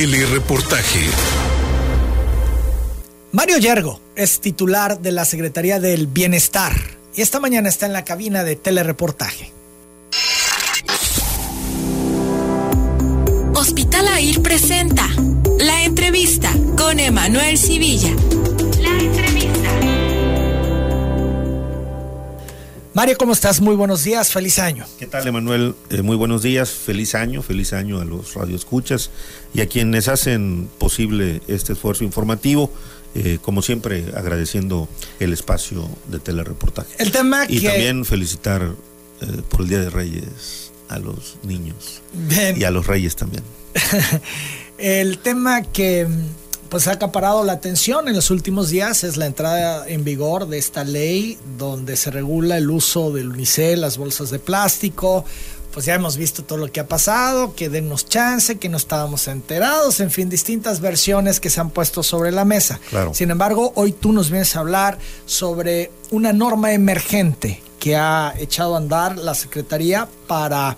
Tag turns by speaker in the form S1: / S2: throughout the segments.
S1: Telereportaje.
S2: Mario Yergo es titular de la Secretaría del Bienestar y esta mañana está en la cabina de telereportaje.
S3: Hospital AIR presenta la entrevista con Emanuel Civilla.
S2: Mario, ¿cómo estás? Muy buenos días, feliz año.
S4: ¿Qué tal, Emanuel? Eh, muy buenos días, feliz año, feliz año a los radioescuchas y a quienes hacen posible este esfuerzo informativo. Eh, como siempre, agradeciendo el espacio de telereportaje.
S2: El tema
S4: y
S2: que...
S4: también felicitar eh, por el Día de Reyes a los niños
S2: Bien.
S4: y a los reyes también.
S2: El tema que pues ha acaparado la atención en los últimos días es la entrada en vigor de esta ley donde se regula el uso del unicel, las bolsas de plástico. Pues ya hemos visto todo lo que ha pasado, que dennos chance, que no estábamos enterados, en fin, distintas versiones que se han puesto sobre la mesa.
S4: Claro.
S2: Sin embargo, hoy tú nos vienes a hablar sobre una norma emergente que ha echado a andar la Secretaría para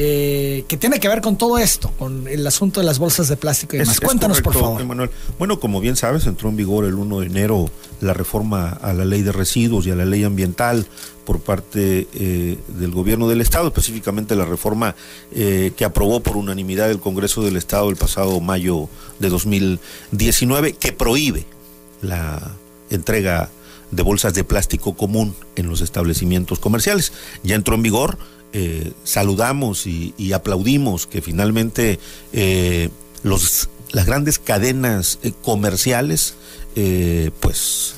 S2: eh, que tiene que ver con todo esto, con el asunto de las bolsas de plástico y demás.
S4: Es- es
S2: Cuéntanos, por favor.
S4: Emanuel. Bueno, como bien sabes, entró en vigor el 1 de enero la reforma a la ley de residuos y a la ley ambiental por parte eh, del gobierno del Estado, específicamente la reforma eh, que aprobó por unanimidad el Congreso del Estado el pasado mayo de 2019, que prohíbe la entrega de bolsas de plástico común en los establecimientos comerciales. Ya entró en vigor, eh, saludamos y, y aplaudimos que finalmente eh, los, las grandes cadenas eh, comerciales eh, pues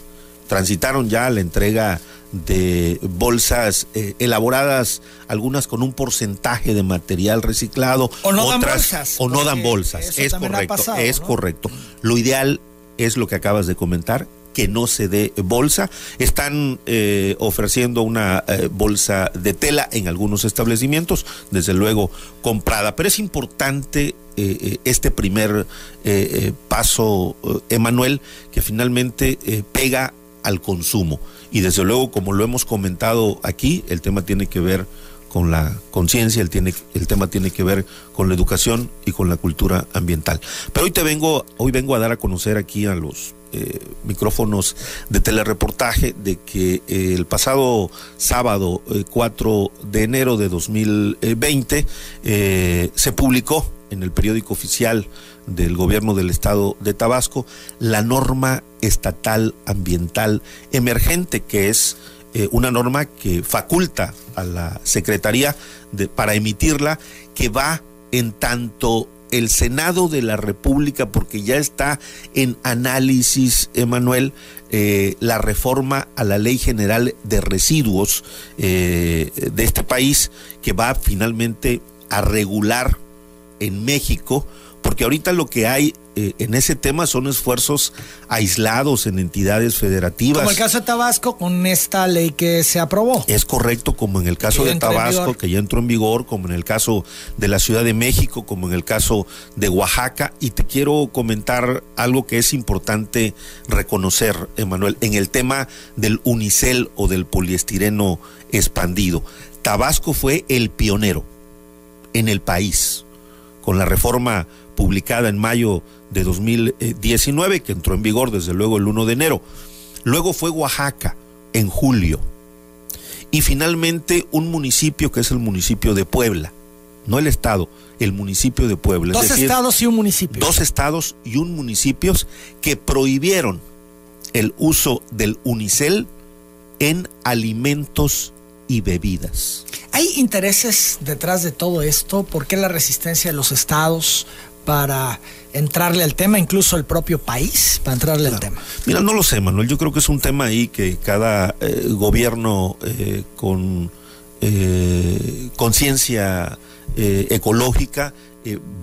S4: transitaron ya la entrega de bolsas eh, elaboradas, algunas con un porcentaje de material reciclado,
S2: O no dan
S4: otras
S2: bolsas,
S4: o no dan bolsas. Es correcto,
S2: pasado,
S4: es
S2: ¿no?
S4: correcto. Lo ideal es lo que acabas de comentar, que no se dé bolsa. Están eh, ofreciendo una eh, bolsa de tela en algunos establecimientos, desde luego comprada, pero es importante eh, este primer paso, Emanuel, que finalmente pega al consumo. Y desde luego, como lo hemos comentado aquí, el tema tiene que ver con la conciencia, el, el tema tiene que ver con la educación y con la cultura ambiental. Pero hoy te vengo, hoy vengo a dar a conocer aquí a los eh, micrófonos de telereportaje de que eh, el pasado sábado eh, 4 de enero de 2020 eh, se publicó en el periódico oficial del gobierno del estado de Tabasco la norma estatal ambiental emergente que es eh, una norma que faculta a la Secretaría de- para emitirla, que va en tanto el Senado de la República, porque ya está en análisis, Emanuel, eh, la reforma a la Ley General de Residuos eh, de este país, que va finalmente a regular en México, porque ahorita lo que hay eh, en ese tema son esfuerzos aislados en entidades federativas.
S2: Como el caso de Tabasco con esta ley que se aprobó.
S4: Es correcto, como en el caso de Tabasco, que ya entró en vigor, como en el caso de la Ciudad de México, como en el caso de Oaxaca. Y te quiero comentar algo que es importante reconocer, Emanuel, en el tema del unicel o del poliestireno expandido. Tabasco fue el pionero en el país con la reforma publicada en mayo de 2019, que entró en vigor desde luego el 1 de enero. Luego fue Oaxaca en julio. Y finalmente un municipio que es el municipio de Puebla, no el estado, el municipio de Puebla.
S2: Dos
S4: es decir,
S2: estados y un municipio.
S4: dos estados y un municipio que prohibieron el uso del unicel en alimentos y bebidas.
S2: ¿Hay intereses detrás de todo esto? ¿Por qué la resistencia de los estados para entrarle al tema, incluso el propio país para entrarle al tema?
S4: Mira, no lo sé, Manuel. Yo creo que es un tema ahí que cada eh, gobierno eh, con eh, conciencia ecológica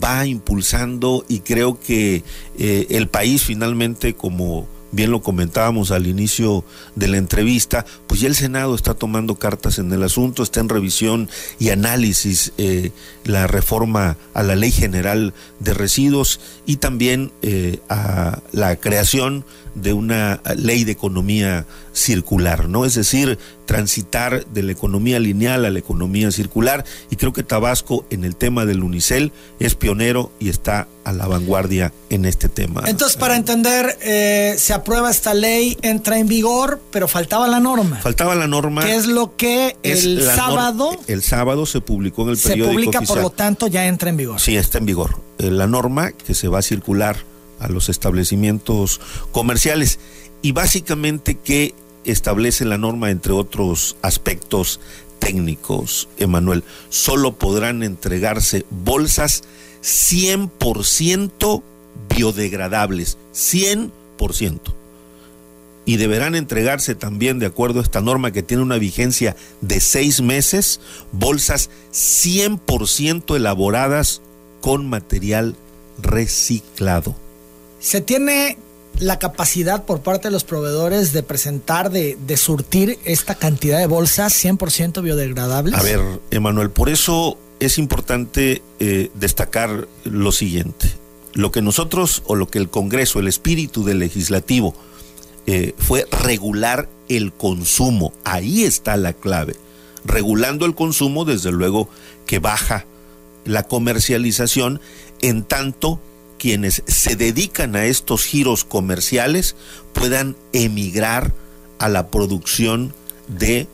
S4: va impulsando y creo que el país finalmente, como bien lo comentábamos al inicio de la entrevista, pues ya el Senado está tomando cartas en el asunto, está en revisión y análisis eh, la reforma a la Ley General de Residuos y también eh, a la creación de una ley de economía circular, ¿no? Es decir, transitar de la economía lineal a la economía circular y creo que Tabasco en el tema del unicel es pionero y está a la vanguardia en este tema.
S2: Entonces, para entender, eh, se aprueba esta ley, entra en vigor, pero faltaba la norma.
S4: Faltaba la norma.
S2: ¿Qué es lo que el sábado?
S4: El sábado se publicó en el periódico
S2: Se publica, por lo tanto, ya entra en vigor.
S4: Sí, está en vigor. Eh, la norma que se va a circular a los establecimientos comerciales y básicamente que establece la norma, entre otros aspectos técnicos, Emanuel, solo podrán entregarse bolsas 100% biodegradables, 100%. Y deberán entregarse también, de acuerdo a esta norma que tiene una vigencia de seis meses, bolsas 100% elaboradas con material reciclado.
S2: Se tiene la capacidad por parte de los proveedores de presentar, de, surtir esta cantidad de bolsas 100% biodegradables?
S4: A ver, Emanuel, por eso es importante eh, destacar lo siguiente. Lo que nosotros o lo que el Congreso, el espíritu del legislativo, eh, fue regular el consumo. Ahí está la clave. Regulando el consumo, desde luego que baja la comercialización, en tanto quienes se dedican a estos giros comerciales puedan emigrar a la producción de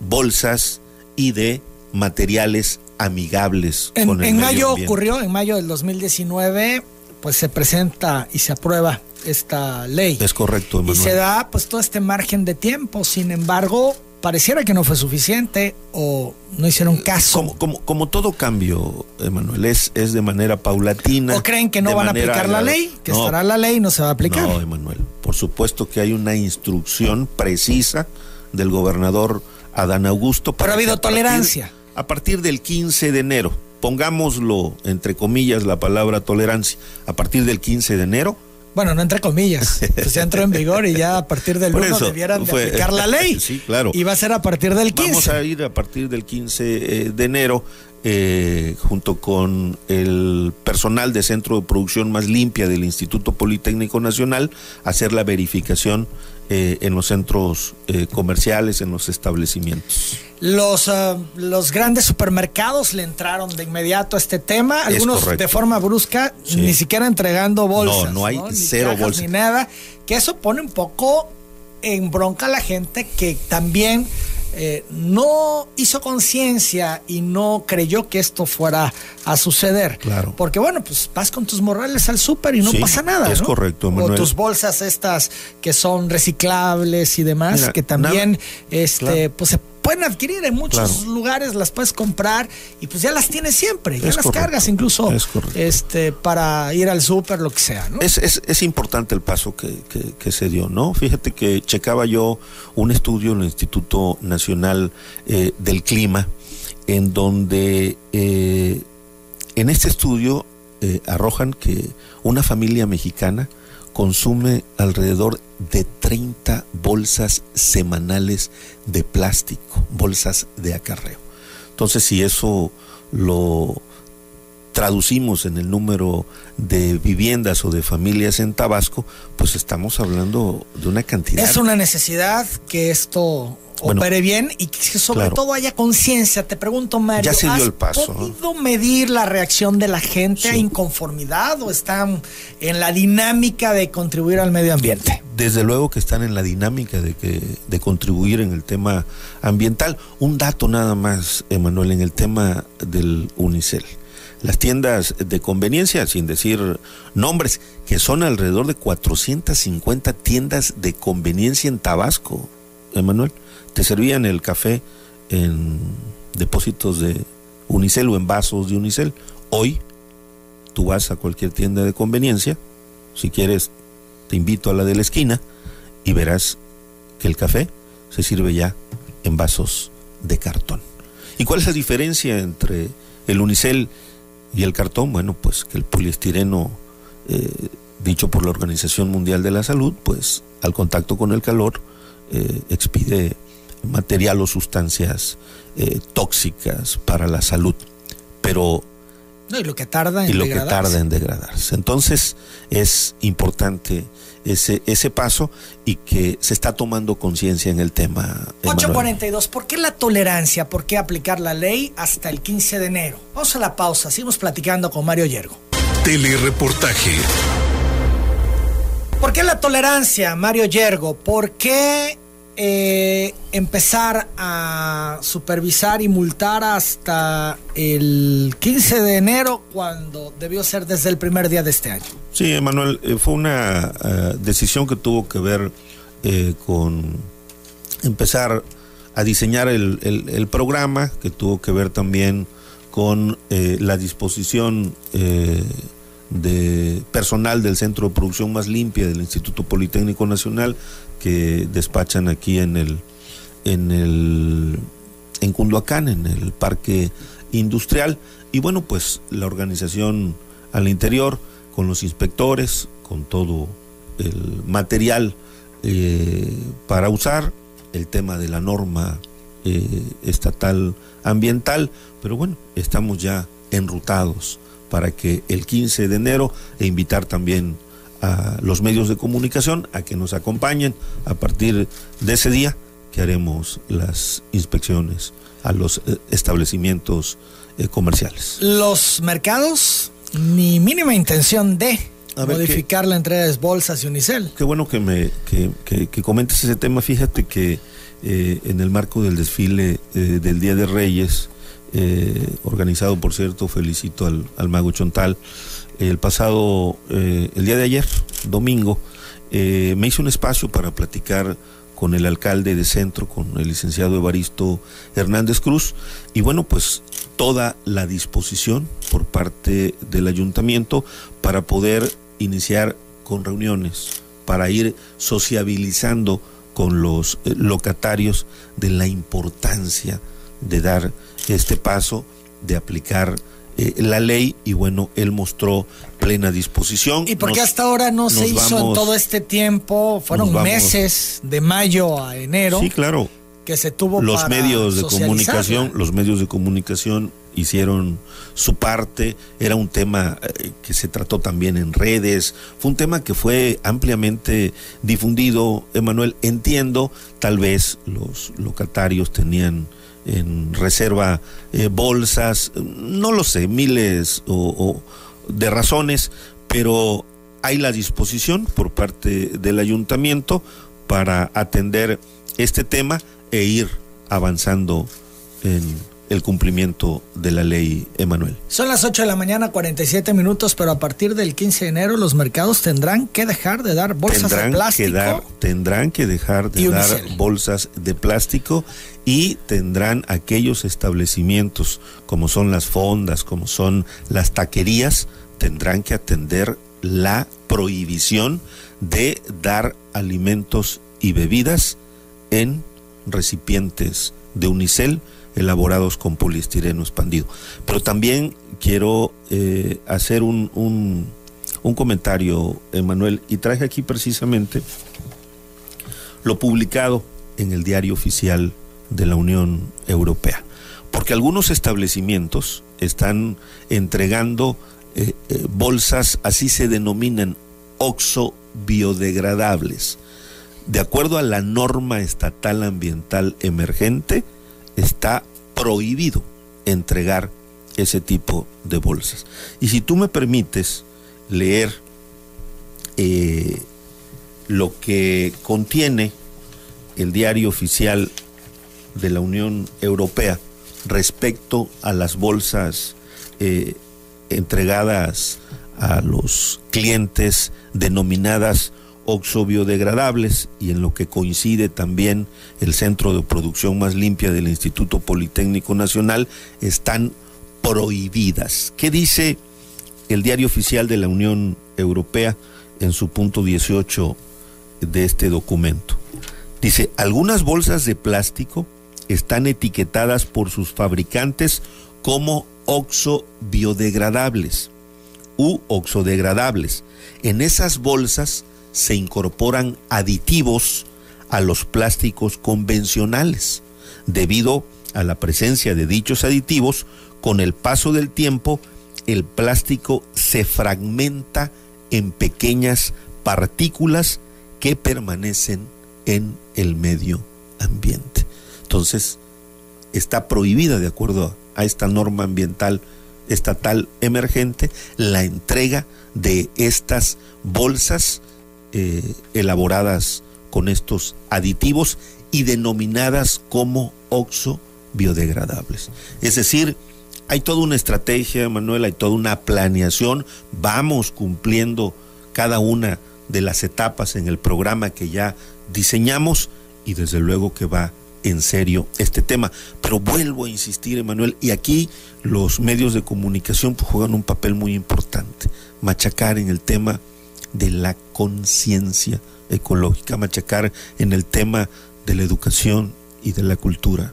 S4: bolsas y de materiales amigables.
S2: En,
S4: con
S2: en mayo ocurrió, en mayo del 2019, pues se presenta y se aprueba esta ley.
S4: Es correcto,
S2: Y se da pues todo este margen de tiempo. Sin embargo, pareciera que no fue suficiente o no hicieron caso.
S4: Como, como, como todo cambio, Emanuel, es, es de manera paulatina.
S2: ¿O creen que no van a aplicar la ley? Que estará la ley y no se va a aplicar.
S4: No, Emanuel. Por supuesto que hay una instrucción precisa del gobernador Adán Augusto.
S2: Pero ha habido tolerancia.
S4: A partir del 15 de enero, pongámoslo entre comillas la palabra tolerancia, a partir del 15 de enero
S2: bueno, no entre comillas, pues ya entró en vigor y ya a partir del 1 debieran de aplicar la ley.
S4: Sí, claro.
S2: Y va a ser a partir del 15.
S4: Vamos a ir a partir del 15 eh, de enero eh, junto con el personal de centro de producción más limpia del Instituto Politécnico Nacional, hacer la verificación eh, en los centros eh, comerciales, en los establecimientos.
S2: Los, los grandes supermercados le entraron de inmediato a este tema, algunos de forma brusca, ni siquiera entregando bolsas.
S4: No, no hay cero bolsas.
S2: Ni nada, que eso pone un poco en bronca a la gente que también eh, no hizo conciencia y no creyó que esto fuera a suceder.
S4: Claro.
S2: Porque bueno, pues vas con tus morrales al súper y no pasa nada.
S4: Es correcto,
S2: O tus bolsas estas que son reciclables y demás, que también este, pues se pueden adquirir en muchos lugares, las puedes comprar y pues ya las tienes siempre, ya las cargas incluso este para ir al súper, lo que sea. ¿no?
S4: Es, es, es, importante el paso que, que, se dio, ¿no? Fíjate que checaba yo un estudio en el Instituto Nacional eh, del Clima, en donde eh, en este estudio eh, arrojan que una familia mexicana consume alrededor de 30 bolsas semanales de plástico, bolsas de acarreo. Entonces, si eso lo traducimos en el número de viviendas o de familias en Tabasco, pues estamos hablando de una cantidad.
S2: Es una necesidad que esto opere bien y que sobre todo haya conciencia. Te pregunto, Mario,
S4: ya se dio el paso,
S2: podido medir la reacción de la gente a inconformidad o están en la dinámica de contribuir al medio ambiente?
S4: Desde luego que están en la dinámica de, que, de contribuir en el tema ambiental. Un dato nada más, Emanuel, en el tema del Unicel. Las tiendas de conveniencia, sin decir nombres, que son alrededor de 450 tiendas de conveniencia en Tabasco, Emanuel te servían el café en depósitos de Unicel o en vasos de Unicel. Hoy tú vas a cualquier tienda de conveniencia, si quieres te invito a la de la esquina y verás que el café se sirve ya en vasos de cartón. ¿Y cuál es la diferencia entre el unicel y el cartón? Bueno, pues que el poliestireno, eh, dicho por la Organización Mundial de la Salud, pues al contacto con el calor eh, expide material o sustancias eh, tóxicas para la salud. Pero
S2: No, y lo que tarda en
S4: y lo
S2: degradarse.
S4: que tarda en degradarse. Entonces es importante ese, ese paso y que se está tomando conciencia en el tema. Emanuel.
S2: 842, ¿por qué la tolerancia? ¿Por qué aplicar la ley hasta el 15 de enero? Vamos a la pausa, seguimos platicando con Mario Yergo.
S1: Telereportaje.
S2: ¿Por qué la tolerancia, Mario Yergo? ¿Por qué eh, empezar a supervisar y multar hasta el 15 de enero cuando debió ser desde el primer día de este año?
S4: Sí, Emanuel, eh, fue una uh, decisión que tuvo que ver eh, con empezar a diseñar el, el, el, programa, que tuvo que ver también con eh, la disposición de personal del Centro de Producción Más Limpia del Instituto Politécnico Nacional que despachan aquí en el en el en Cunduacán, en el parque industrial. Y bueno, pues la organización al interior con los inspectores, con todo el material eh, para usar, el tema de la norma eh, estatal ambiental, pero bueno, estamos ya enrutados para que el 15 de enero e invitar también a los medios de comunicación a que nos acompañen a partir de ese día que haremos las inspecciones a los eh, establecimientos eh, comerciales.
S2: Los mercados, ni mínima intención de modificar la entrega de bolsas y unicel.
S4: Qué bueno que me que, que, que comentes ese tema. Fíjate que eh, en el marco del desfile eh, del Día de Reyes, eh, organizado por cierto, felicito al, al mago Chontal, el pasado, eh, el día de ayer, domingo, eh, me hice un espacio para platicar con el alcalde de centro, con el licenciado Evaristo Hernández Cruz, y bueno, pues toda la disposición por parte del ayuntamiento para poder iniciar con reuniones, para ir sociabilizando con los eh, locatarios de la importancia de dar este paso, de aplicar eh, la ley y bueno, él mostró plena disposición.
S2: ¿Y por qué hasta ahora no se hizo vamos, en todo este tiempo? Fueron meses de mayo a enero.
S4: Sí, claro.
S2: Que se tuvo
S4: los
S2: para
S4: medios de comunicación, los medios de comunicación hicieron su parte, era un tema eh, que se trató también en redes, fue un tema que fue ampliamente difundido, Emanuel, entiendo, tal vez los locatarios tenían en reserva eh, bolsas, no lo sé, miles o, o de razones, pero hay la disposición por parte del ayuntamiento para atender este tema e ir avanzando en el cumplimiento de la ley, Emanuel.
S2: Son las 8 de la mañana, 47 minutos, pero a partir del 15 de enero los mercados tendrán que dejar de dar bolsas
S4: tendrán
S2: de plástico.
S4: Que dar, tendrán que dejar de dar
S2: unicel.
S4: bolsas de plástico y tendrán aquellos establecimientos como son las fondas, como son las taquerías, tendrán que atender la prohibición de dar alimentos y bebidas en recipientes de unicel elaborados con poliestireno expandido. Pero también quiero eh, hacer un, un, comentario, Emanuel, y traje aquí precisamente lo publicado en el diario oficial de la Unión Europea. Porque algunos establecimientos están entregando eh, eh, bolsas, así se denominan, oxo biodegradables. De acuerdo a la norma estatal ambiental emergente, está prohibido entregar ese tipo de bolsas. Y si tú me permites leer eh, lo que contiene el diario oficial de la Unión Europea respecto a las bolsas eh, entregadas a los clientes denominadas oxobiodegradables y en lo que coincide también el Centro de Producción Más Limpia del Instituto Politécnico Nacional, están prohibidas. ¿Qué dice el diario oficial de la Unión Europea en su punto 18 de este documento? Dice, algunas bolsas de plástico están etiquetadas por sus fabricantes como oxobiodegradables u oxodegradables. En esas bolsas se incorporan aditivos a los plásticos convencionales. Debido a la presencia de dichos aditivos, con el paso del tiempo, el plástico se fragmenta en pequeñas partículas que permanecen en el medio ambiente. Entonces, está prohibida, de acuerdo a esta norma ambiental estatal emergente, la entrega de estas bolsas eh, elaboradas con estos aditivos y denominadas como oxo biodegradables. Es decir, hay toda una estrategia, Manuel, hay toda una planeación, vamos cumpliendo cada una de las etapas en el programa que ya diseñamos y desde luego que va en serio este tema. Pero vuelvo a insistir, Emanuel, y aquí los medios de comunicación pues, juegan un papel muy importante, machacar en el tema de la conciencia ecológica, machacar en el tema de la educación y de la cultura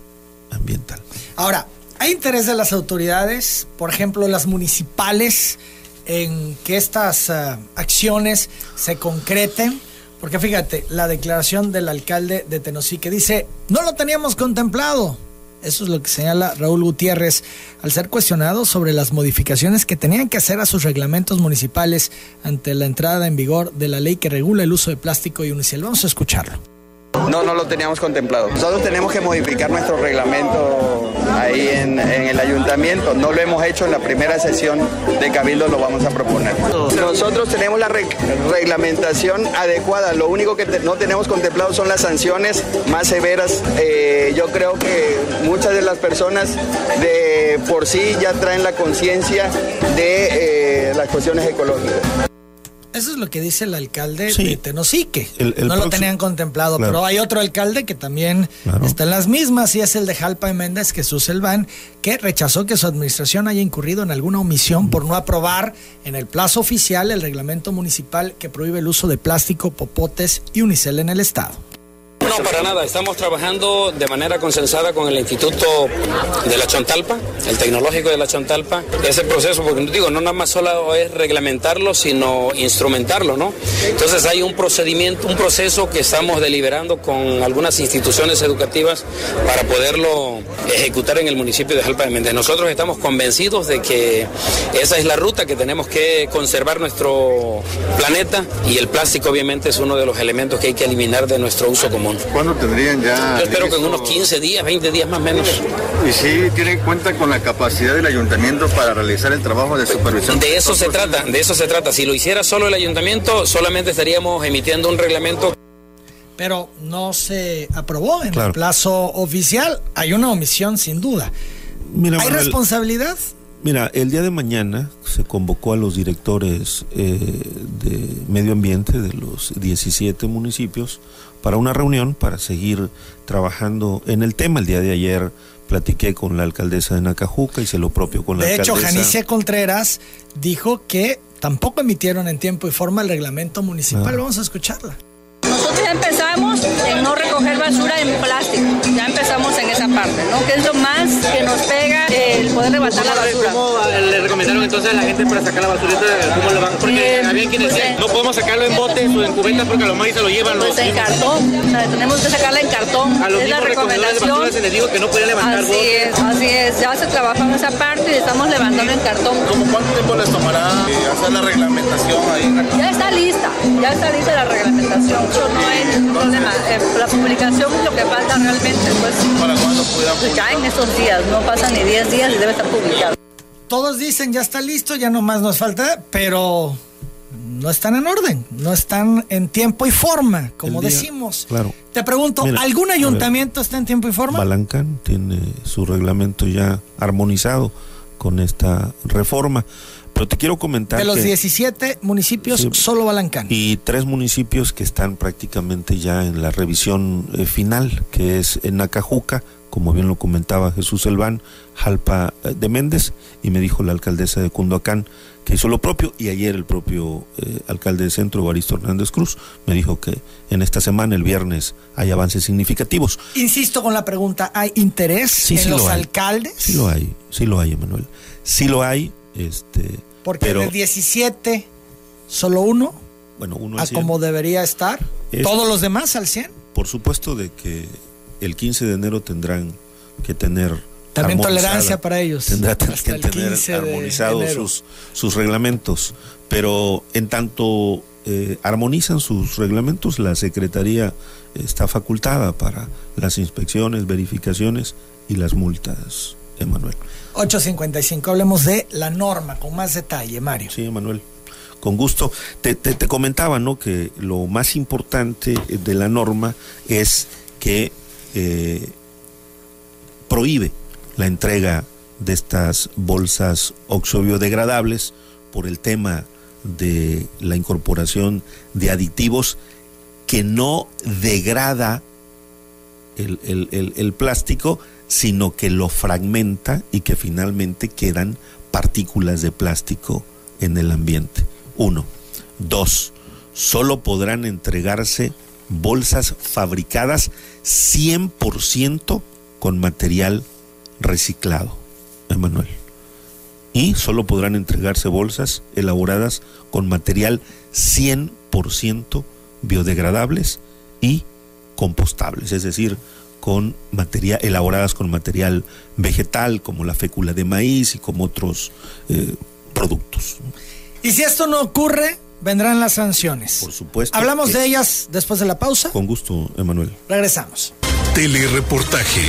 S4: ambiental.
S2: Ahora, ¿hay interés de las autoridades, por ejemplo, las municipales, en que estas uh, acciones se concreten? Porque fíjate, la declaración del alcalde de Tenosique dice, no lo teníamos contemplado. Eso es lo que señala Raúl Gutiérrez al ser cuestionado sobre las modificaciones que tenían que hacer a sus reglamentos municipales ante la entrada en vigor de la ley que regula el uso de plástico y unicel. Vamos a escucharlo.
S5: No, no lo teníamos contemplado. Nosotros tenemos que modificar nuestro reglamento ahí en, el ayuntamiento. No lo hemos hecho en la primera sesión de Cabildo, lo vamos a proponer. Nosotros tenemos la reglamentación adecuada. Lo único que no tenemos contemplado son las sanciones más severas. Eh, yo creo que muchas de las personas de por sí ya traen la conciencia de eh, las cuestiones ecológicas.
S2: Eso es lo que dice el alcalde de Tenosique. no lo tenían contemplado, pero hay otro alcalde que también está en las mismas y es el de Jalpa y Méndez, Jesús Elván, que rechazó que su administración haya incurrido en alguna omisión por no aprobar en el plazo oficial el reglamento municipal que prohíbe el uso de plástico, popotes y unicel en el estado.
S6: No, para nada. Estamos trabajando de manera consensada con el Instituto de la Chontalpa, el Tecnológico de la Chontalpa. Ese proceso, porque digo, no nada más solo es reglamentarlo, sino instrumentarlo, ¿no? Entonces hay un procedimiento, un proceso que estamos deliberando con algunas instituciones educativas para poderlo ejecutar en el municipio de Jalpa de Méndez. Nosotros estamos convencidos de que esa es la ruta que tenemos que conservar nuestro planeta y el plástico obviamente es uno de los elementos que hay que eliminar de nuestro uso común.
S7: ¿Cuándo tendrían ya?
S6: Yo espero que en unos 15 días, 20 días más o menos.
S7: ¿Y si tienen cuenta con la capacidad del ayuntamiento para realizar el trabajo de supervisión?
S6: De eso se trata, de eso se trata. Si lo hiciera solo el ayuntamiento, solamente estaríamos emitiendo un reglamento
S2: pero no se aprobó en el plazo oficial. Hay una omisión sin duda. ¿Hay responsabilidad?
S4: Mira, el día de mañana se convocó a los directores eh, de medio ambiente de los 17 municipios para una reunión para seguir trabajando en el tema. El día de ayer platiqué con la alcaldesa de Nacajuca, hice lo propio con la
S2: alcaldesa.
S4: De
S2: hecho, Janice Contreras dijo que tampoco emitieron en tiempo y forma el reglamento municipal. Ah. Vamos a escucharla.
S8: Ya empezamos en no recoger basura en plástico, ya empezamos en esa parte, ¿no? Que es lo más que nos pega el poder levantar la basura.
S9: ¿Cómo le recomendaron entonces a la gente para sacar la basura? ¿Cómo lo van? Porque había quienes decían, pues, no podemos sacarlo en botes o en cubetas porque a los más se lo llevan
S8: pues en cartón, o sea, tenemos que sacarla en cartón.
S9: A los es la recomendación. se les dijo que no podía levantar
S8: Así es, así es, ya se trabaja en esa parte y estamos levantando en cartón.
S7: ¿Cómo cuánto tiempo les tomará eh, hacer la reglamentación ahí?
S8: Ya está lista, ya está lista la reglamentación no hay ningún problema. Eh, la publicación es lo que falta realmente. Pues,
S7: ¿Para cuándo pudiera
S8: Ya en estos días, no pasan ni 10 días y debe estar publicado.
S2: Todos dicen ya está listo, ya nomás nos falta, pero no están en orden, no están en tiempo y forma, como decimos.
S4: Claro.
S2: Te pregunto, ¿algún ayuntamiento está en tiempo y forma?
S4: Balancán tiene su reglamento ya armonizado con esta reforma. Pero te quiero comentar.
S2: De los 17 municipios, solo Balancán.
S4: Y tres municipios que están prácticamente ya en la revisión eh, final, que es en Nacajuca, como bien lo comentaba Jesús Elván, Jalpa eh, de Méndez, y me dijo la alcaldesa de Cundoacán que hizo lo propio, y ayer el propio eh, alcalde de centro, Baristo Hernández Cruz, me dijo que en esta semana, el viernes, hay avances significativos.
S2: Insisto con la pregunta, ¿hay interés en los alcaldes?
S4: Sí lo hay, sí lo hay, Emanuel. Sí lo hay, este,
S2: Porque en el 17, solo uno.
S4: Bueno, uno
S2: a como debería estar. Todos los demás al 100.
S4: Por supuesto de que el 15 de enero tendrán que tener
S2: También tolerancia para ellos.
S4: Tendrá que
S2: el
S4: tener
S2: 15 de
S4: armonizados sus, sus reglamentos. Pero en tanto eh, armonizan sus reglamentos, la Secretaría está facultada para las inspecciones, verificaciones y las multas, Emanuel.
S2: 8.55, hablemos de la norma con más detalle, Mario.
S4: Sí, Emanuel. Con gusto. Te, te- comentaba, ¿no? Que lo más importante de la norma es que eh, prohíbe la entrega de estas bolsas oxobiodegradable por el tema de la incorporación de aditivos que no degrada el- el- el plástico, sino que lo fragmenta y que finalmente quedan partículas de plástico en el ambiente. Uno. Dos. Solo podrán entregarse bolsas fabricadas 100% con material reciclado. Emanuel. Y solo podrán entregarse bolsas elaboradas con material 100% biodegradables y compostables, es decir, con material elaboradas con material vegetal como la fécula de maíz y como otros eh, productos.
S2: Y si esto no ocurre, vendrán las sanciones.
S4: Por supuesto.
S2: Hablamos de ellas después de la pausa.
S4: Con gusto, Emanuel.
S2: Regresamos.
S1: Telereportaje.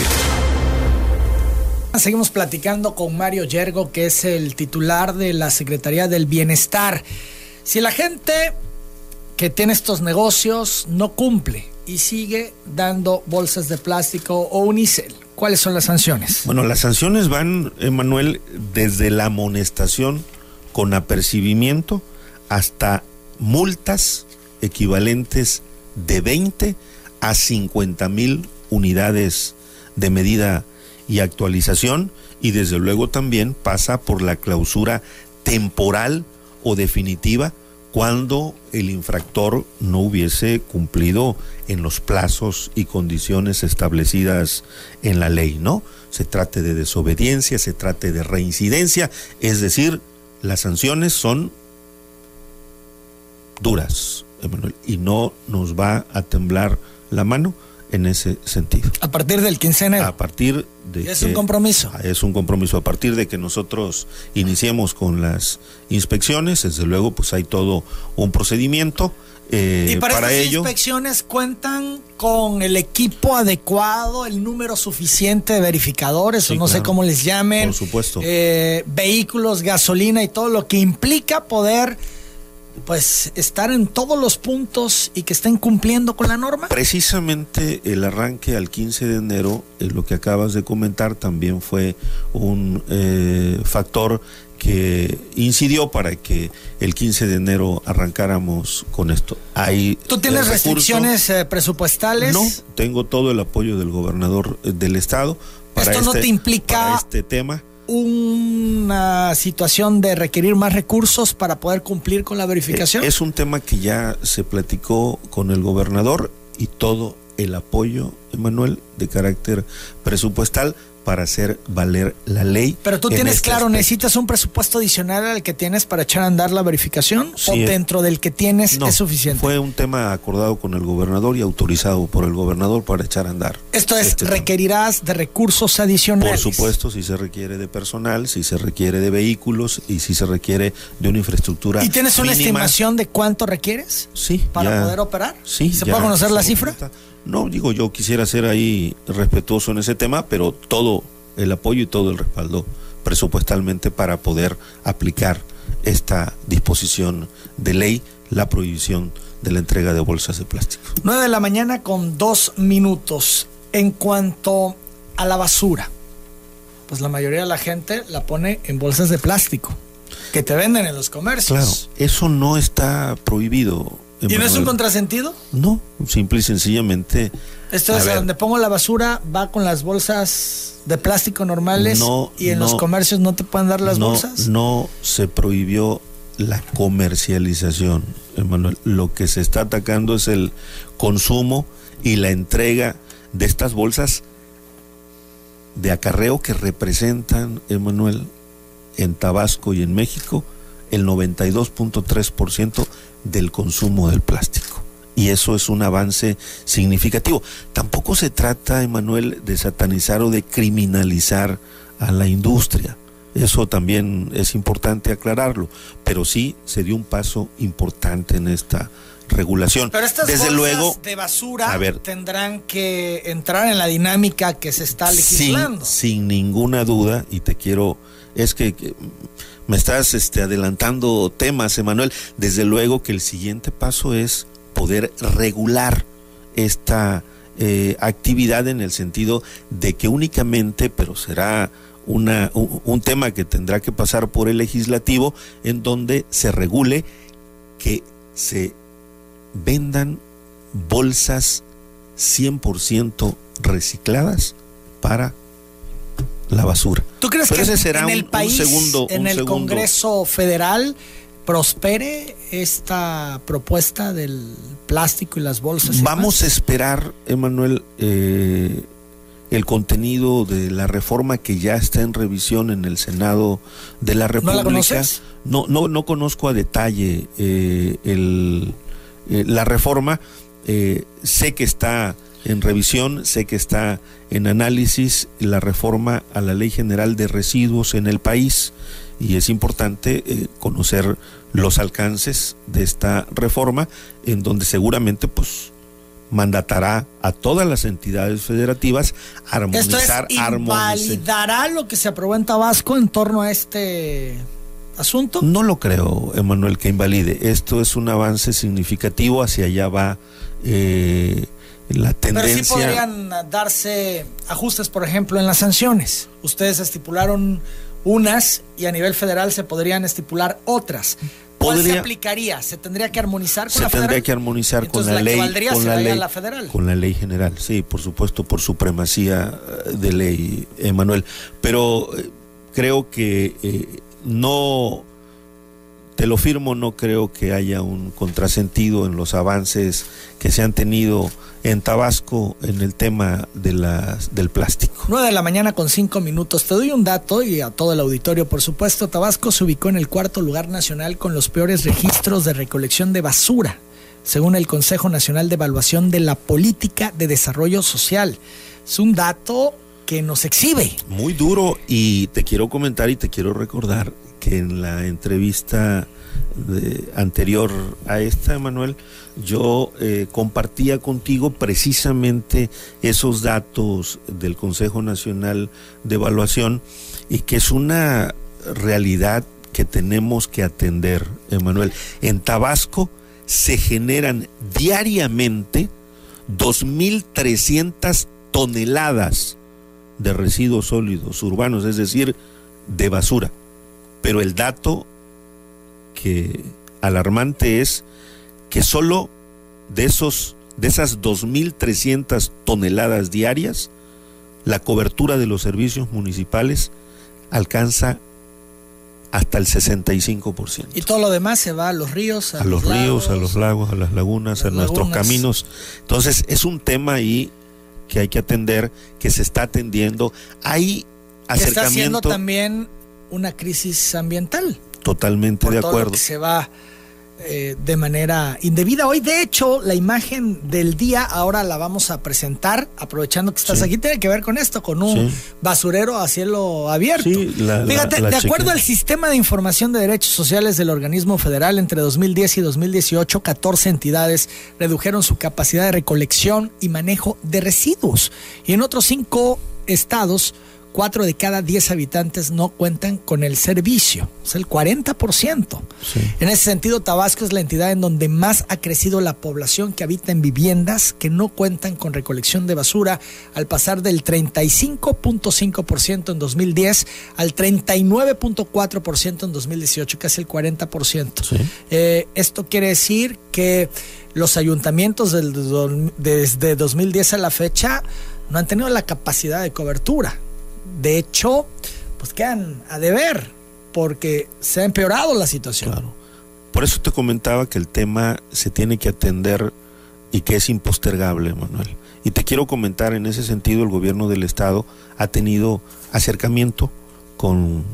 S2: Seguimos platicando con Mario Yergo, que es el titular de la Secretaría del Bienestar. Si la gente que tiene estos negocios no cumple y sigue dando bolsas de plástico o unicel, ¿cuáles son las sanciones?
S4: Bueno, las sanciones van, Emanuel, desde la amonestación con apercibimiento hasta multas equivalentes de 20 a 50 mil unidades de medida y actualización y desde luego también pasa por la clausura temporal o definitiva cuando el infractor no hubiese cumplido en los plazos y condiciones establecidas en la ley, ¿no? Se trate de desobediencia, se trate de reincidencia, es decir, las sanciones son duras, Emanuel, y no nos va a temblar la mano en ese sentido.
S2: A partir del 15 de enero.
S4: A partir de
S2: Es
S4: que-
S2: un compromiso.
S4: es un compromiso. A partir de que nosotros iniciemos con las inspecciones, desde luego, pues hay todo un procedimiento. eh,
S2: y para,
S4: para ello,
S2: inspecciones cuentan con el equipo adecuado, el número suficiente de verificadores,
S4: Sí,
S2: o no sé cómo les llamen.
S4: Por supuesto.
S2: eh, vehículos, gasolina y todo lo que implica poder pues estar en todos los puntos y que estén cumpliendo con la norma.
S4: precisamente el arranque al 15 de enero, eh, lo que acabas de comentar, también fue un eh, factor que incidió para que el 15 de enero arrancáramos con esto. Hay
S2: ¿Tú tienes restricciones eh, presupuestales?
S4: No, tengo todo el apoyo del gobernador eh, del estado para
S2: ¿Esto no
S4: este,
S2: te implica-
S4: para este tema.
S2: Una situación de requerir más recursos para poder cumplir con la verificación.
S4: Eh, Es un tema que ya se platicó con el gobernador y todo el apoyo, Emanuel, de carácter presupuestal para hacer valer la ley.
S2: Pero tú
S4: en
S2: tienes
S4: este
S2: claro,
S4: aspecto.
S2: ¿necesitas un presupuesto adicional al que tienes para echar a andar la verificación?
S4: Sí,
S2: ¿O dentro del que tienes
S4: No,
S2: es suficiente?
S4: Fue un tema acordado con el gobernador y autorizado por el gobernador para echar a andar.
S2: Esto es,
S4: este tema.
S2: requerirás de recursos adicionales.
S4: Por supuesto, si se requiere de personal, si se requiere de vehículos y si se requiere de una infraestructura.
S2: ¿Y tienes una estimación de cuánto requieres
S4: Sí.
S2: para
S4: ya-
S2: poder operar?
S4: Sí.
S2: ¿Se
S4: ya
S2: puede conocer la cifra?
S4: No, digo, yo quisiera ser ahí respetuoso en ese tema, pero todo el apoyo y todo el respaldo presupuestalmente para poder aplicar esta disposición de ley, la prohibición de la entrega de bolsas de plástico.
S2: 9 de la mañana con dos minutos. En cuanto a la basura, pues la mayoría de la gente la pone en bolsas de plástico que te venden en los comercios.
S4: Claro, eso no está prohibido.
S2: ¿Y no es un contrasentido?
S4: No, simple y sencillamente.
S2: Esto es a donde pongo la basura, va con las bolsas de plástico normales
S4: No,
S2: y en los comercios no te pueden dar las
S4: no,
S2: bolsas.
S4: No se prohibió la comercialización, Emanuel. Lo que se está atacando es el consumo y la entrega de estas bolsas de acarreo que representan, Emanuel, en Tabasco y en México, el 92.3% del consumo del plástico. Y eso es un avance significativo. Tampoco se trata, Emanuel, de satanizar o de criminalizar a la industria. Eso también es importante aclararlo, pero sí se dio un paso importante en esta regulación.
S2: Pero estas
S4: Desde
S2: bolsas
S4: luego,
S2: de basura
S4: a ver.
S2: tendrán que entrar en la dinámica que se está legislando.
S4: sin, sin ninguna duda, y te quiero, es que, que me estás este, adelantando temas, Emanuel. Desde luego que el siguiente paso es poder regular esta eh, actividad en el sentido de que únicamente, pero será una, un, un tema que tendrá que pasar por el legislativo, en donde se regule que se vendan bolsas 100% recicladas para la basura.
S2: ¿Tú crees
S4: Pero
S2: que
S4: ese será
S2: en el
S4: un
S2: país,
S4: segundo-
S2: en
S4: un
S2: el
S4: segundo-
S2: Congreso Federal, prospere esta propuesta del plástico y las bolsas? y
S4: Vamos a esperar, Emanuel, eh, el contenido de la reforma que ya está en revisión en el Senado de la
S2: la
S4: República.
S2: conoces?
S4: No, no, no conozco a detalle eh, el, eh, la reforma. Sé que está en revisión, sé que está en análisis la reforma a la Ley General de Residuos en el país y es importante eh, conocer los alcances de esta reforma en donde seguramente pues mandatará a todas las entidades federativas
S2: Esto es,
S4: armonizar, armonizar.
S2: ¿invalidará lo que se aprobó en Tabasco en torno a este asunto?
S4: No lo creo, Emanuel, que invalide. Esto es un avance significativo, hacia allá va eh, la
S2: Pero sí
S4: tendencia.
S2: podrían darse ajustes, por ejemplo, en las sanciones. Ustedes estipularon unas y a nivel federal se podrían estipular otras. ¿Cuál se
S4: Podría-
S2: aplicaría? ¿Se tendría que armonizar con
S4: se
S2: la
S4: tendría
S2: federal?
S4: que armonizar
S2: Entonces,
S4: con la, ley,
S2: valdría
S4: con la ley,
S2: la federal.
S4: con la ley general. Sí, por supuesto, por supremacía eh, de ley, Emanuel. Pero eh, creo que eh, no, te lo firmo, no creo que haya un contrasentido en los avances que se han tenido en Tabasco en el tema de las, del plástico.
S2: 9 de la mañana con 5 minutos. Te doy un dato y a todo el auditorio, por supuesto. Tabasco se ubicó en el cuarto lugar nacional con los peores registros de recolección de basura, según el Consejo Nacional de Evaluación de la Política de Desarrollo Social. Es un dato que nos exhibe.
S4: Muy duro y te quiero comentar y te quiero recordar que en la entrevista anterior a esta, Emanuel, yo eh, compartía contigo precisamente esos datos del Consejo Nacional de Evaluación y que es una realidad que tenemos que atender, Emanuel. En Tabasco se generan diariamente 2.300 toneladas de residuos sólidos urbanos, es decir, de basura. Pero el dato que alarmante es que solo de esos de esas 2300 toneladas diarias la cobertura de los servicios municipales alcanza hasta el 65%.
S2: Y todo lo demás se va a los ríos, a,
S4: a los ríos, a los lagos, a las lagunas,
S2: las
S4: a nuestros
S2: lagunas.
S4: caminos. Entonces, es un tema ahí que hay que atender, que se está atendiendo. Hay
S2: que está haciendo
S4: acercamiento
S2: también una crisis ambiental.
S4: totalmente
S2: por
S4: de
S2: todo lo
S4: acuerdo.
S2: que se va eh, de manera indebida. Hoy, de hecho, la imagen del día ahora la vamos a presentar, aprovechando que estás
S4: Sí.
S2: aquí, tiene que ver con esto, con un
S4: Sí.
S2: basurero a cielo abierto.
S4: Sí, la- la-
S2: Fíjate,
S4: la
S2: de acuerdo al Sistema de Información de Derechos Sociales del Organismo Federal, entre 2010 y 2018, 14 entidades redujeron su capacidad de recolección y manejo de residuos. Y en otros cinco estados, cuatro de cada 10 habitantes no cuentan con el servicio. Es el 40%.
S4: Sí.
S2: En ese sentido, Tabasco es la entidad en donde más ha crecido la población que habita en viviendas que no cuentan con recolección de basura, al pasar del 35.5% en 2010 al 39.4% en 2018, casi el 40%.
S4: Sí.
S2: Eh, esto quiere decir que los ayuntamientos del desde 2010 a la fecha no han tenido la capacidad de cobertura. De hecho, pues quedan a deber porque se ha empeorado la situación.
S4: Claro. Por eso te comentaba que el tema se tiene que atender y que es impostergable, Manuel. Y te quiero comentar, en ese sentido, el gobierno del Estado ha tenido acercamiento con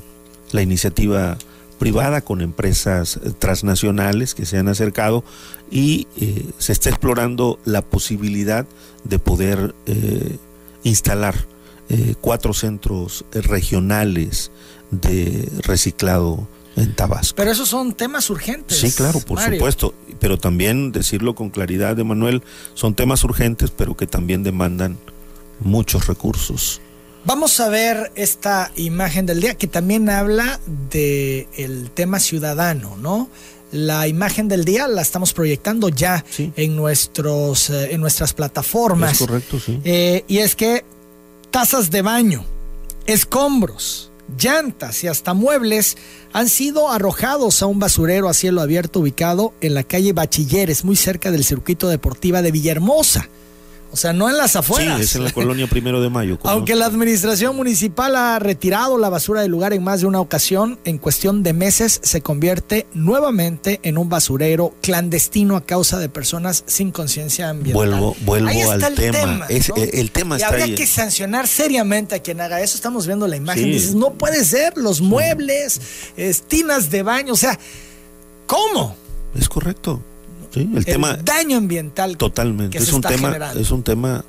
S4: la iniciativa privada con empresas transnacionales que se han acercado y eh, se está explorando la posibilidad de poder eh, instalar cuatro centros regionales de reciclado en Tabasco.
S2: Pero esos son temas urgentes.
S4: Sí, claro, por supuesto. Pero también decirlo con claridad, Emanuel, son temas urgentes, pero que también demandan muchos recursos.
S2: Vamos a ver esta imagen del día que también habla del el tema ciudadano, ¿no? La imagen del día la estamos proyectando ya en, nuestros, eh, en nuestras plataformas.
S4: Es correcto, sí.
S2: Eh, y es que tazas de baño, escombros, llantas y hasta muebles han sido arrojados a un basurero a cielo abierto ubicado en la calle Bachilleres, muy cerca del circuito deportiva de Villahermosa. O sea, no en las afueras.
S4: Sí, es en la colonia Primero de Mayo.
S2: Aunque la administración municipal ha retirado la basura del lugar en más de una ocasión, en cuestión de meses se convierte nuevamente en un basurero clandestino a causa de personas sin conciencia ambiental.
S4: Vuelvo, vuelvo al tema. el, tema
S2: y habría que sancionar seriamente a quien haga eso. Estamos viendo la imagen. Dices, no puede ser, los muebles, estinas de baño, o sea, ¿cómo?
S4: Es correcto el, tema
S2: daño ambiental
S4: totalmente es un tema es un tema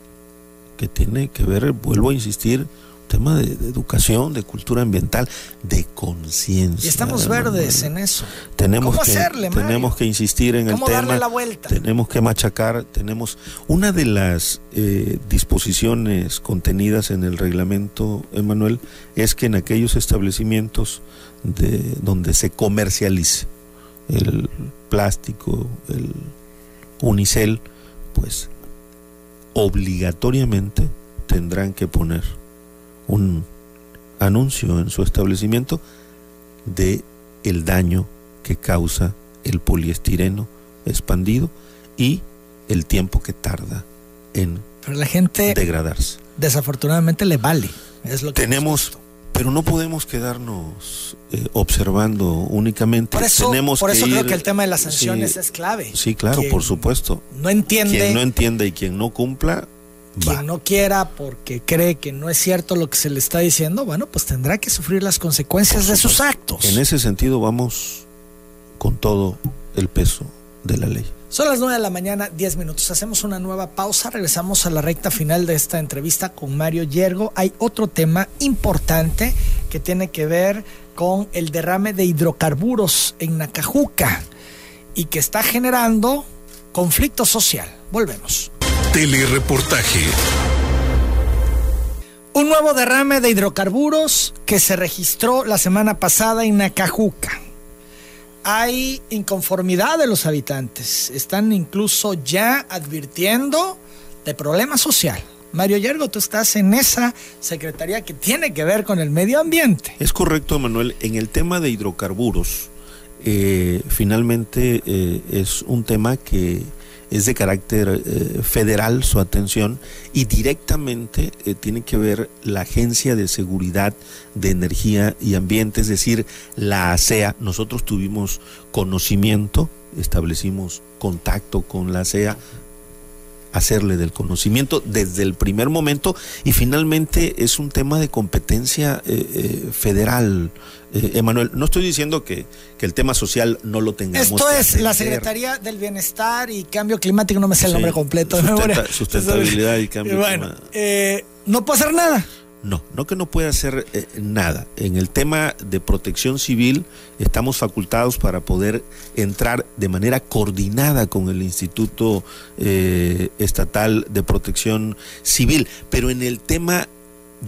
S4: que tiene que ver vuelvo a insistir tema de, educación, de cultura ambiental, de conciencia.
S2: Y estamos verdes en eso.
S4: Tenemos que, Tenemos que insistir en el tema.
S2: La vuelta?
S4: Tenemos que machacar. Tenemos una de las eh, disposiciones contenidas en el reglamento, Emanuel, es que en aquellos establecimientos de donde se comercialice el plástico, el unicel, pues obligatoriamente tendrán que poner un anuncio en su establecimiento de el daño que causa el poliestireno expandido y el tiempo que tarda en
S2: Pero la gente
S4: degradarse.
S2: Desafortunadamente le vale. Es lo que
S4: tenemos pero no podemos quedarnos eh, observando únicamente.
S2: Por eso,
S4: Tenemos
S2: por eso
S4: creo
S2: que el tema de las sanciones es clave.
S4: Sí, claro, por supuesto.
S2: No entiende.
S4: Quien no entiende y quien no cumpla.
S2: Quien no quiera porque cree que no es cierto lo que se le está diciendo, bueno, pues tendrá que sufrir las consecuencias de sus actos.
S4: En ese sentido vamos con todo el peso de la ley.
S2: Son las 9 de la mañana, 10 minutos. Hacemos una nueva pausa. Regresamos a la recta final de esta entrevista con Mario Yergo. Hay otro tema importante que tiene que ver con el derrame de hidrocarburos en Nacajuca y que está generando conflicto social. Volvemos.
S1: Telereportaje.
S2: Un nuevo derrame de hidrocarburos que se registró la semana pasada en Nacajuca hay inconformidad de los habitantes. Están incluso ya advirtiendo de problema social. Mario Yergo, tú estás en esa secretaría que tiene que ver con el medio ambiente.
S4: Es correcto, Manuel. En el tema de hidrocarburos, eh, finalmente eh, es un tema que es de carácter eh, federal su atención y directamente eh, tiene que ver la Agencia de Seguridad de Energía y Ambiente, es decir, la ASEA. Nosotros tuvimos conocimiento, establecimos contacto con la ASEA hacerle del conocimiento desde el primer momento y finalmente es un tema de competencia eh, federal, eh, Emanuel, no estoy diciendo que, el tema social no lo tengamos.
S2: Esto es la Secretaría del Bienestar y Cambio Climático, no me sé el nombre completo.
S4: sustentabilidad y cambio
S2: bueno, eh, no puede hacer nada.
S4: No, no que no pueda hacer eh, nada. En el tema de protección civil estamos facultados para poder entrar de manera coordinada con el Instituto Estatal de Protección Civil, pero en el tema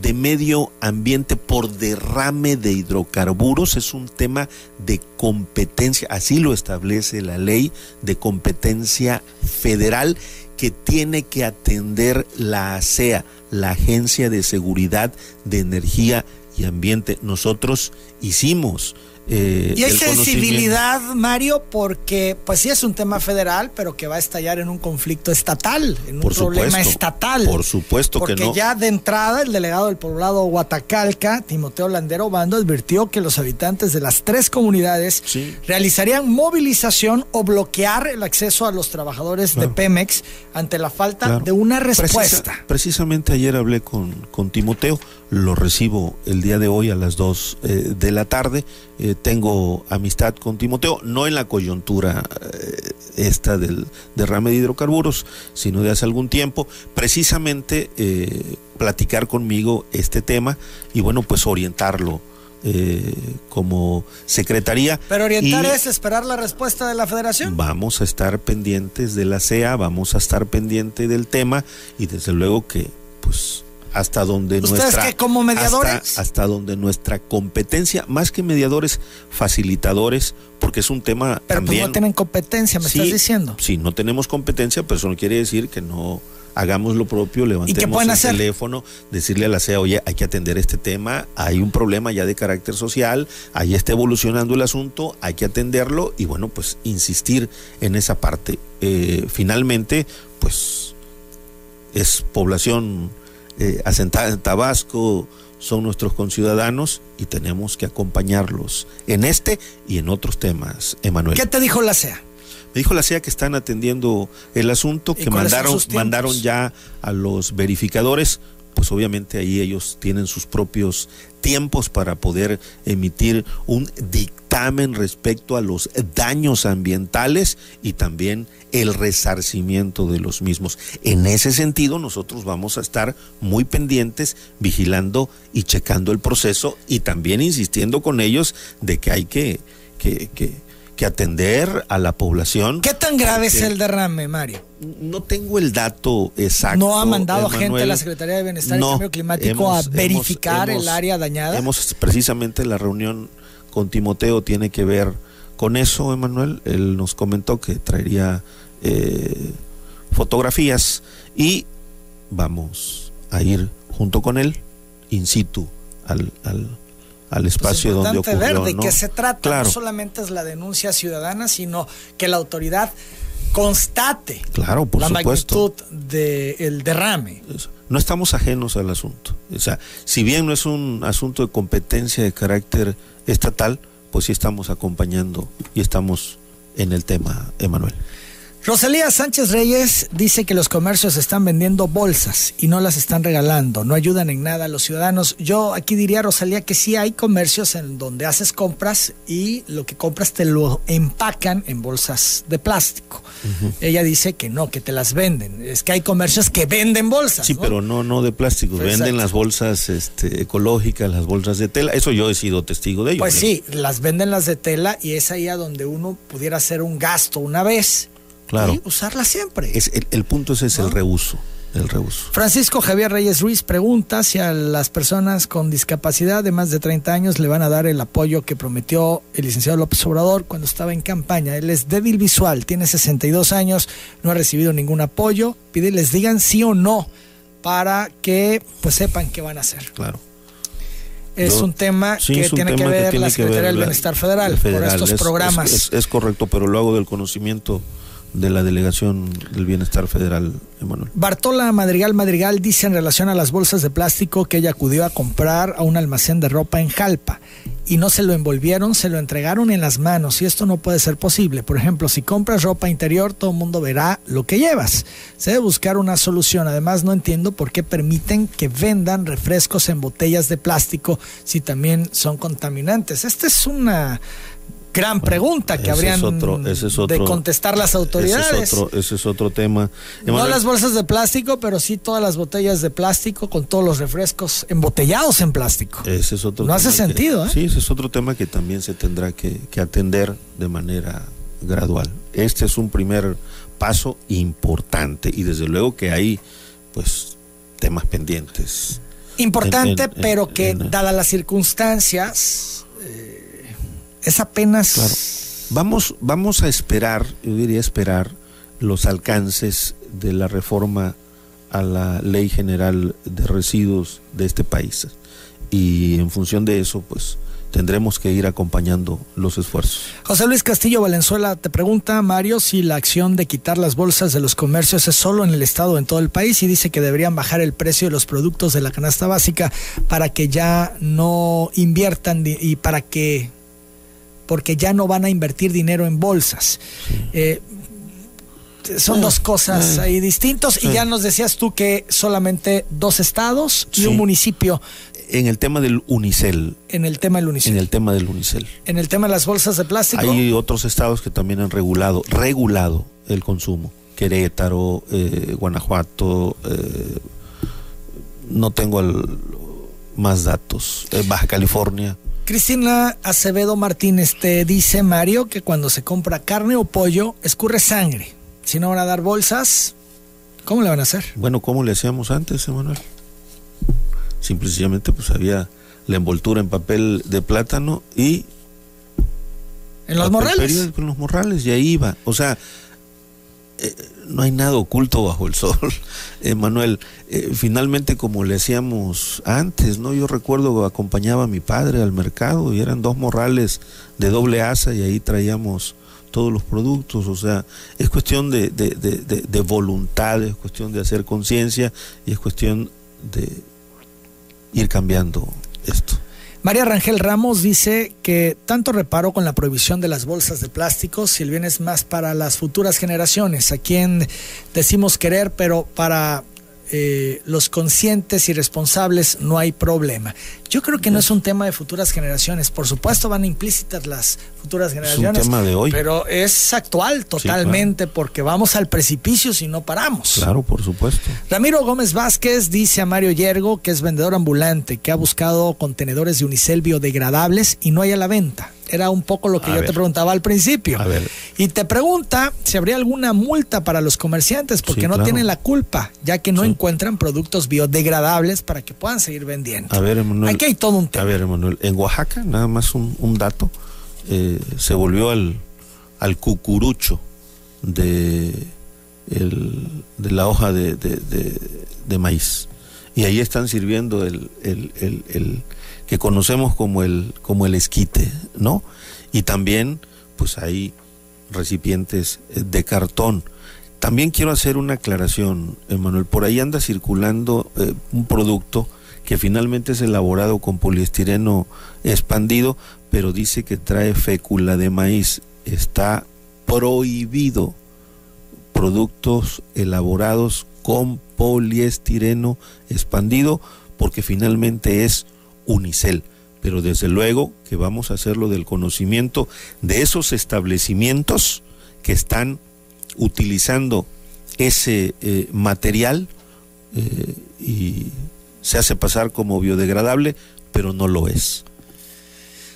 S4: de medio ambiente por derrame de hidrocarburos es un tema de competencia, así lo establece la ley de competencia federal que tiene que atender la ASEA, la Agencia de Seguridad de Energía y Ambiente. Nosotros hicimos
S2: eh, y hay sensibilidad, Mario, porque pues sí es un tema federal, pero que va a estallar en un conflicto estatal, en un problema estatal.
S4: Por supuesto
S2: que
S4: no.
S2: Porque ya de entrada el delegado del poblado Huatacalca, Timoteo Landero Bando, advirtió que los habitantes de las tres comunidades realizarían movilización o bloquear el acceso a los trabajadores de Pemex ante la falta de una respuesta.
S4: precisamente ayer hablé con, con Timoteo, lo recibo el día de hoy a las 2 eh, de la tarde. Eh, tengo amistad con Timoteo, no en la coyuntura eh, esta del derrame de hidrocarburos, sino de hace algún tiempo, precisamente eh, platicar conmigo este tema y bueno, pues orientarlo. Eh, como secretaría.
S2: Pero orientar es esperar la respuesta de la federación.
S4: Vamos a estar pendientes de la CEA, vamos a estar pendiente del tema y desde luego que pues hasta donde
S2: ¿Ustedes
S4: nuestra
S2: que como mediadores?
S4: hasta, hasta donde nuestra competencia más que mediadores facilitadores porque es un tema
S2: Pero pues
S4: también
S2: no tienen competencia, me
S4: Sí,
S2: estás diciendo.
S4: sí no tenemos competencia pero eso no quiere decir que no hagamos lo propio levantemos el
S2: hacer?
S4: teléfono decirle a la CEA oye hay que atender este tema hay un problema ya de carácter social ahí está evolucionando el asunto hay que atenderlo y bueno pues insistir en esa parte Eh, finalmente pues es población eh, asentada en Tabasco, son nuestros conciudadanos y tenemos que acompañarlos en este y en otros temas, Emanuel.
S2: ¿Qué te dijo la CEA?
S4: Me dijo la CEA que están atendiendo el asunto,
S2: ¿Y
S4: que mandaron, mandaron ya a los verificadores, pues obviamente ahí ellos tienen sus propios tiempos para poder emitir un dictamen respecto a los daños ambientales y también el resarcimiento de los mismos. En ese sentido, nosotros vamos a estar muy pendientes, vigilando y checando el proceso y también insistiendo con ellos de que hay que, que, que- que atender a la población.
S2: ¿Qué tan grave es el derrame, Mario?
S4: No tengo el dato exacto.
S2: ¿No ha mandado
S4: Emanuel.
S2: gente a la Secretaría de Bienestar
S4: No,
S2: y Cambio Climático
S4: hemos-
S2: a verificar
S4: hemos-
S2: el área dañada?
S4: Hemos precisamente la reunión con Timoteo tiene que ver con eso, Emanuel. Él nos comentó que traería eh, fotografías y vamos a ir junto con él in situ al, al, al
S2: Pues
S4: espacio donde ocurrió.
S2: ver de
S4: ¿no?
S2: qué se trata.
S4: Claro,
S2: No solamente es la denuncia ciudadana, sino que la autoridad constate
S4: claro, por
S2: la
S4: supuesto.
S2: magnitud del derrame.
S4: No estamos ajenos al asunto. O sea, si bien no es un asunto de competencia de carácter estatal, pues sí estamos acompañando y estamos en el tema, Emanuel.
S2: Rosalía Sánchez Reyes dice que los comercios están vendiendo bolsas y no las están regalando, no ayudan en nada a los ciudadanos. Yo aquí diría, Rosalía, que sí hay comercios en donde haces compras y lo que compras te lo empacan en bolsas de plástico. Ella dice que no, que te las venden. Es que hay comercios que venden bolsas.
S4: Sí,
S2: ¿no?
S4: pero no, no de plástico. Venden las bolsas este, ecológicas, las bolsas de tela. Eso yo he sido testigo de ello.
S2: Pues
S4: ¿no?
S2: sí, las venden las de tela y es ahí a donde uno pudiera hacer un gasto una vez
S4: Claro.
S2: y usarla siempre.
S4: Es, el, el punto ese es el reuso. El reuso.
S2: Francisco Javier Reyes Ruiz pregunta si a las personas con discapacidad de más de 30 años le van a dar el apoyo que prometió el licenciado López Obrador cuando estaba en campaña. Él es débil visual, tiene 62 años, no ha recibido ningún apoyo. Pide les digan sí o no para que pues sepan qué van a hacer.
S4: Claro.
S2: Es
S4: Yo-
S2: un tema
S4: Sí,
S2: que
S4: un
S2: tiene que ver
S4: tiene
S2: la
S4: que
S2: Secretaría
S4: ver
S2: del Bienestar Federal, por estos
S4: Es- es-
S2: programas.
S4: Es, es correcto, pero lo hago del conocimiento de la Delegación del Bienestar Federal, Emanuel.
S2: Bartola Madrigal Madrigal dice en relación a las bolsas de plástico que ella acudió a comprar a un almacén de ropa en Jalpa y no se lo envolvieron, se lo entregaron en las manos y esto no puede ser posible. Por ejemplo, si compras ropa interior, todo el mundo verá lo que llevas. Se debe buscar una solución. Además, no entiendo por qué permiten que vendan refrescos en botellas de plástico si también son contaminantes. Esta es una gran pregunta que habrían
S4: es otro- ese es
S2: de contestar las autoridades.
S4: Ese es otro, ese es otro tema.
S2: No las bolsas de plástico, pero sí todas las botellas de plástico con todos los refrescos embotellados en plástico.
S4: Ese es otro
S2: No hace
S4: que-
S2: sentido, ¿eh?
S4: Sí, ese es otro tema que también se tendrá que, que atender de manera gradual. Este es un primer paso importante y desde luego que hay pues temas pendientes.
S2: Importante,
S4: en- en-
S2: pero que dadas las circunstancias, eh, es apenas...
S4: Claro. Vamos, vamos a esperar, yo diría esperar, los alcances de la reforma a la ley general de residuos de este país. Y en función de eso, pues tendremos que ir acompañando los esfuerzos.
S2: José Luis Castillo Valenzuela te pregunta, Mario, si la acción de quitar las bolsas de los comercios es solo en el Estado o en todo el país y dice que deberían bajar el precio de los productos de la canasta básica para que ya no inviertan y para que, porque ya no van a invertir dinero en bolsas. Eh, son dos cosas ahí distintos y ya nos decías tú que solamente dos estados y
S4: Sí.
S2: un municipio
S4: en el tema del unicel.
S2: En el tema del unicel.
S4: En el tema del unicel.
S2: En el tema de las bolsas de plástico.
S4: Hay otros estados que también han regulado, regulado el consumo. Querétaro, eh, Guanajuato, eh, no tengo más datos. Eh, Baja California.
S2: Cristina Acevedo Martínez te dice, Mario, que cuando se compra carne o pollo, escurre sangre. Si no van a dar bolsas, ¿cómo le van a hacer?
S4: Bueno, ¿cómo le hacíamos antes, Emanuel? Simplemente pues había la envoltura en papel de plátano y...
S2: En los morrales.
S4: En los morrales, y ahí iba. O sea, eh, no hay nada oculto bajo el sol, Emanuel. Eh, finalmente, como le hacíamos antes, ¿no? Yo recuerdo que acompañaba a mi padre al mercado y eran dos morrales de doble asa y ahí traíamos todos los productos. O sea, es cuestión de, de, de voluntad, es cuestión de hacer conciencia y es cuestión de ir cambiando esto.
S2: María Rangel Ramos dice que tanto reparo con la prohibición de las bolsas de plástico si el bien es más para las futuras generaciones, a quien decimos querer, pero para eh, los conscientes y responsables no hay problema. Yo creo que no es un tema de futuras generaciones. Por supuesto van implícitas las futuras generaciones.
S4: Es un tema de hoy.
S2: Pero es actual totalmente porque vamos al precipicio si no paramos.
S4: Claro, por supuesto.
S2: Ramiro Gómez Vázquez dice a Mario Yergo que es vendedor ambulante, que ha buscado contenedores de unicel biodegradables y no hay a la venta era un poco lo que yo te preguntaba al principio. Y te pregunta si habría alguna multa para los comerciantes porque no tienen la culpa, ya que no encuentran productos biodegradables para que puedan seguir vendiendo.
S4: A ver, Emanuel.
S2: Aquí hay todo un tema.
S4: A ver, Emanuel. En Oaxaca, nada más un, dato, eh, se volvió al, al cucurucho de, de la hoja de, de, maíz. Y ahí están sirviendo el, el, el que conocemos como el, como el esquite, ¿no? Y también, pues hay recipientes eh, de cartón. También quiero hacer una aclaración, Emanuel. Por ahí anda circulando eh, un producto que finalmente es elaborado con poliestireno expandido, pero dice que trae fécula de maíz. Está prohibido productos elaborados con poliestireno expandido porque finalmente es unicel, pero desde luego que vamos a hacerlo del conocimiento de esos establecimientos que están utilizando ese eh, material eh, y se hace pasar como biodegradable, pero no lo es.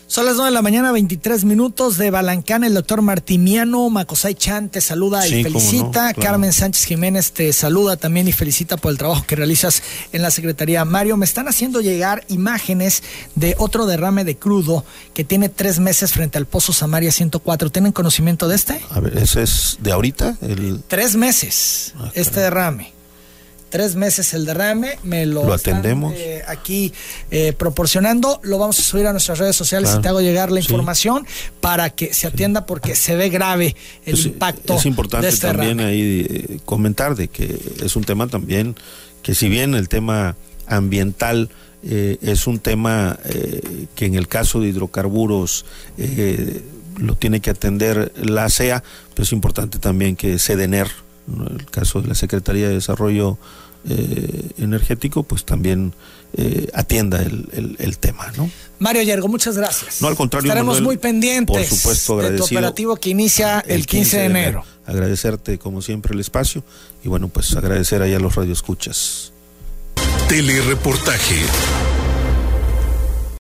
S2: Son las 9 de la mañana, 23 minutos de Balancán. El doctor Martimiano Macosay Chan te saluda y felicita. Carmen Sánchez Jiménez te saluda también y felicita por el trabajo que realizas en la Secretaría. Mario, me están haciendo llegar imágenes de otro derrame de crudo que tiene tres meses frente al Pozo Samaria 104. ¿Tienen conocimiento de este?
S4: A ver, ¿ese es de ahorita? El...
S2: Tres meses, ah, este derrame tres meses el derrame, me lo,
S4: atendemos.
S2: eh, aquí eh, proporcionando, lo vamos a subir a nuestras redes sociales y te hago llegar la información para que se atienda porque se ve grave el impacto.
S4: Es importante
S2: este
S4: también ahí eh, comentar de que es un tema también que si bien el tema ambiental es un tema que en el caso de hidrocarburos lo tiene que atender la CEA, pero es importante también que CEDENER el caso de la Secretaría de Desarrollo eh, Energético, pues también eh, atienda el, tema, ¿no?
S2: Mario Yergo, muchas gracias.
S4: No, al contrario.
S2: Estaremos muy pendientes
S4: por supuesto, de tu
S2: operativo que inicia el, 15, de enero.
S4: Agradecerte, como siempre, el espacio y bueno, pues agradecer ahí a los radioescuchas.
S1: Telereportaje.